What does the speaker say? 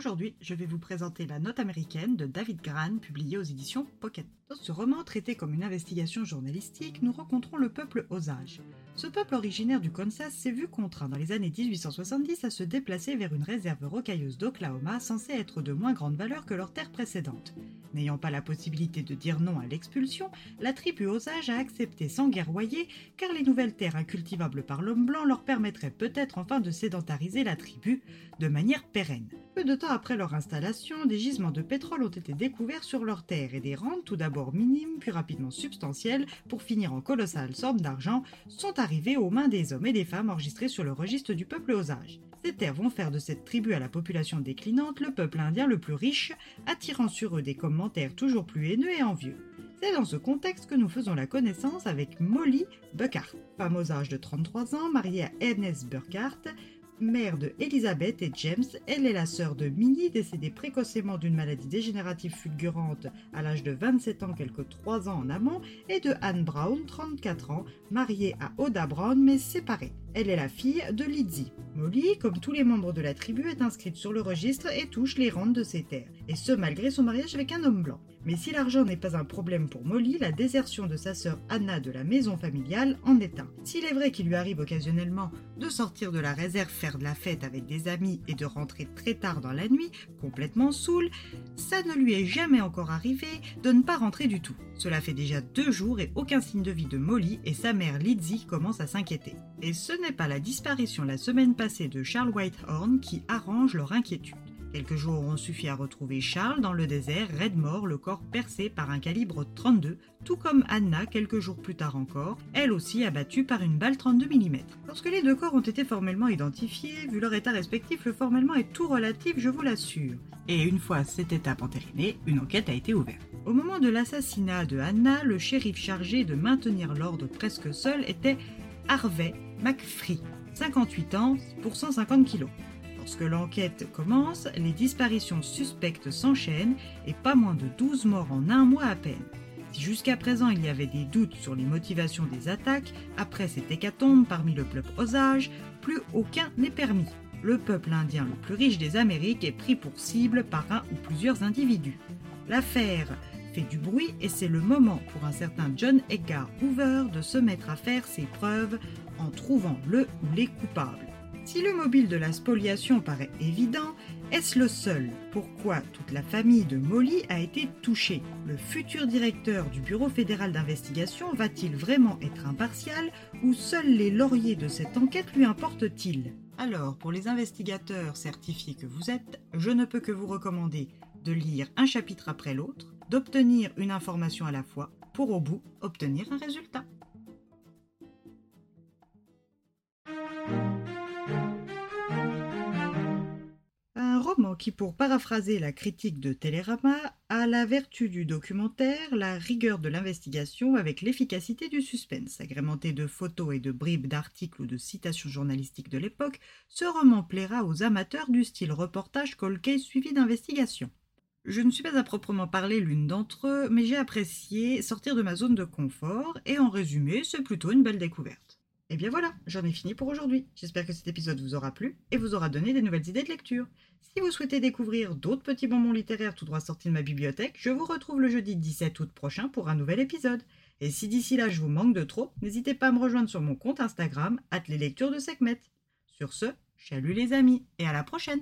Aujourd'hui, je vais vous présenter La Note américaine de David Gran, publiée aux éditions Pocket. Dans ce roman traité comme une investigation journalistique, nous rencontrons le peuple Osage. Ce peuple originaire du Kansas s'est vu contraint dans les années 1870 à se déplacer vers une réserve rocailleuse d'Oklahoma censée être de moins grande valeur que leur terre précédente. N'ayant pas la possibilité de dire non à l'expulsion, la tribu Osage a accepté sans guerroyer car les nouvelles terres incultivables par l'homme blanc leur permettraient peut-être enfin de sédentariser la tribu de manière pérenne. Peu de temps après leur installation, des gisements de pétrole ont été découverts sur leurs terres et des rentes tout d'abord minimes puis rapidement substantielles pour finir en colossales sommes d'argent sont arrivées aux mains des hommes et des femmes enregistrés sur le registre du peuple Osage. Ces terres vont faire de cette tribu à la population déclinante le peuple indien le plus riche, attirant sur eux des commentaires toujours plus haineux et envieux. C'est dans ce contexte que nous faisons la connaissance avec Molly Buckhart, femme Osage de 33 ans, mariée à Ernest Burkhardt, mère de Elizabeth et James, elle est la sœur de Minnie, décédée précocement d'une maladie dégénérative fulgurante à l'âge de 27 ans, quelques 3 ans en amont, et de Anne Brown, 34 ans, mariée à Oda Brown mais séparée. Elle est la fille de Lizzie. Molly, comme tous les membres de la tribu, est inscrite sur le registre et touche les rentes de ses terres, et ce malgré son mariage avec un homme blanc. Mais si l'argent n'est pas un problème pour Molly, la désertion de sa sœur Anna de la maison familiale en est un. S'il est vrai qu'il lui arrive occasionnellement de sortir de la réserve, faire de la fête avec des amis et de rentrer très tard dans la nuit, complètement saoul, ça ne lui est jamais encore arrivé de ne pas rentrer du tout. Cela fait déjà deux jours et aucun signe de vie de Molly et sa mère Lizzie commence à s'inquiéter. Et ce n'est pas la disparition la semaine passée de Charles Whitehorn qui arrange leur inquiétude. Quelques jours ont suffi à retrouver Charles dans le désert, raide mort, le corps percé par un calibre 32, tout comme Anna quelques jours plus tard encore, elle aussi abattue par une balle 32 mm. Lorsque les deux corps ont été formellement identifiés, vu leur état respectif, le formellement est tout relatif, je vous l'assure. Et une fois cette étape entérinée, une enquête a été ouverte. Au moment de l'assassinat de Anna, le shérif chargé de maintenir l'ordre presque seul était Harvey McFree, 58 ans pour 150 kilos. Lorsque l'enquête commence, les disparitions suspectes s'enchaînent et pas moins de 12 morts en un mois à peine. Si jusqu'à présent il y avait des doutes sur les motivations des attaques, après cette hécatombe parmi le peuple Osage, plus aucun n'est permis. Le peuple indien le plus riche des Amériques est pris pour cible par un ou plusieurs individus. L'affaire fait du bruit et c'est le moment pour un certain John Edgar Hoover de se mettre à faire ses preuves en trouvant le ou les coupables. Si le mobile de la spoliation paraît évident, est-ce le seul? Pourquoi toute la famille de Molly a été touchée? Le futur directeur du Bureau fédéral d'investigation va-t-il vraiment être impartial ou seuls les lauriers de cette enquête lui importent-ils? Alors, pour les investigateurs certifiés que vous êtes, je ne peux que vous recommander de lire un chapitre après l'autre, d'obtenir une information à la fois, pour au bout obtenir un résultat. Un roman qui, pour paraphraser la critique de Télérama, a la vertu du documentaire, la rigueur de l'investigation avec l'efficacité du suspense. Agrémenté de photos et de bribes d'articles ou de citations journalistiques de l'époque, ce roman plaira aux amateurs du style reportage case suivi d'investigation. Je ne suis pas à proprement parler l'une d'entre eux, mais j'ai apprécié sortir de ma zone de confort, et en résumé, c'est plutôt une belle découverte. Et bien voilà, j'en ai fini pour aujourd'hui. J'espère que cet épisode vous aura plu et vous aura donné des nouvelles idées de lecture. Si vous souhaitez découvrir d'autres petits bonbons littéraires tout droit sortis de ma bibliothèque, je vous retrouve le jeudi 17 août prochain pour un nouvel épisode. Et si d'ici là je vous manque de trop, n'hésitez pas à me rejoindre sur mon compte Instagram, les lectures de Sekhmet. Sur ce, chalut les amis et à la prochaine!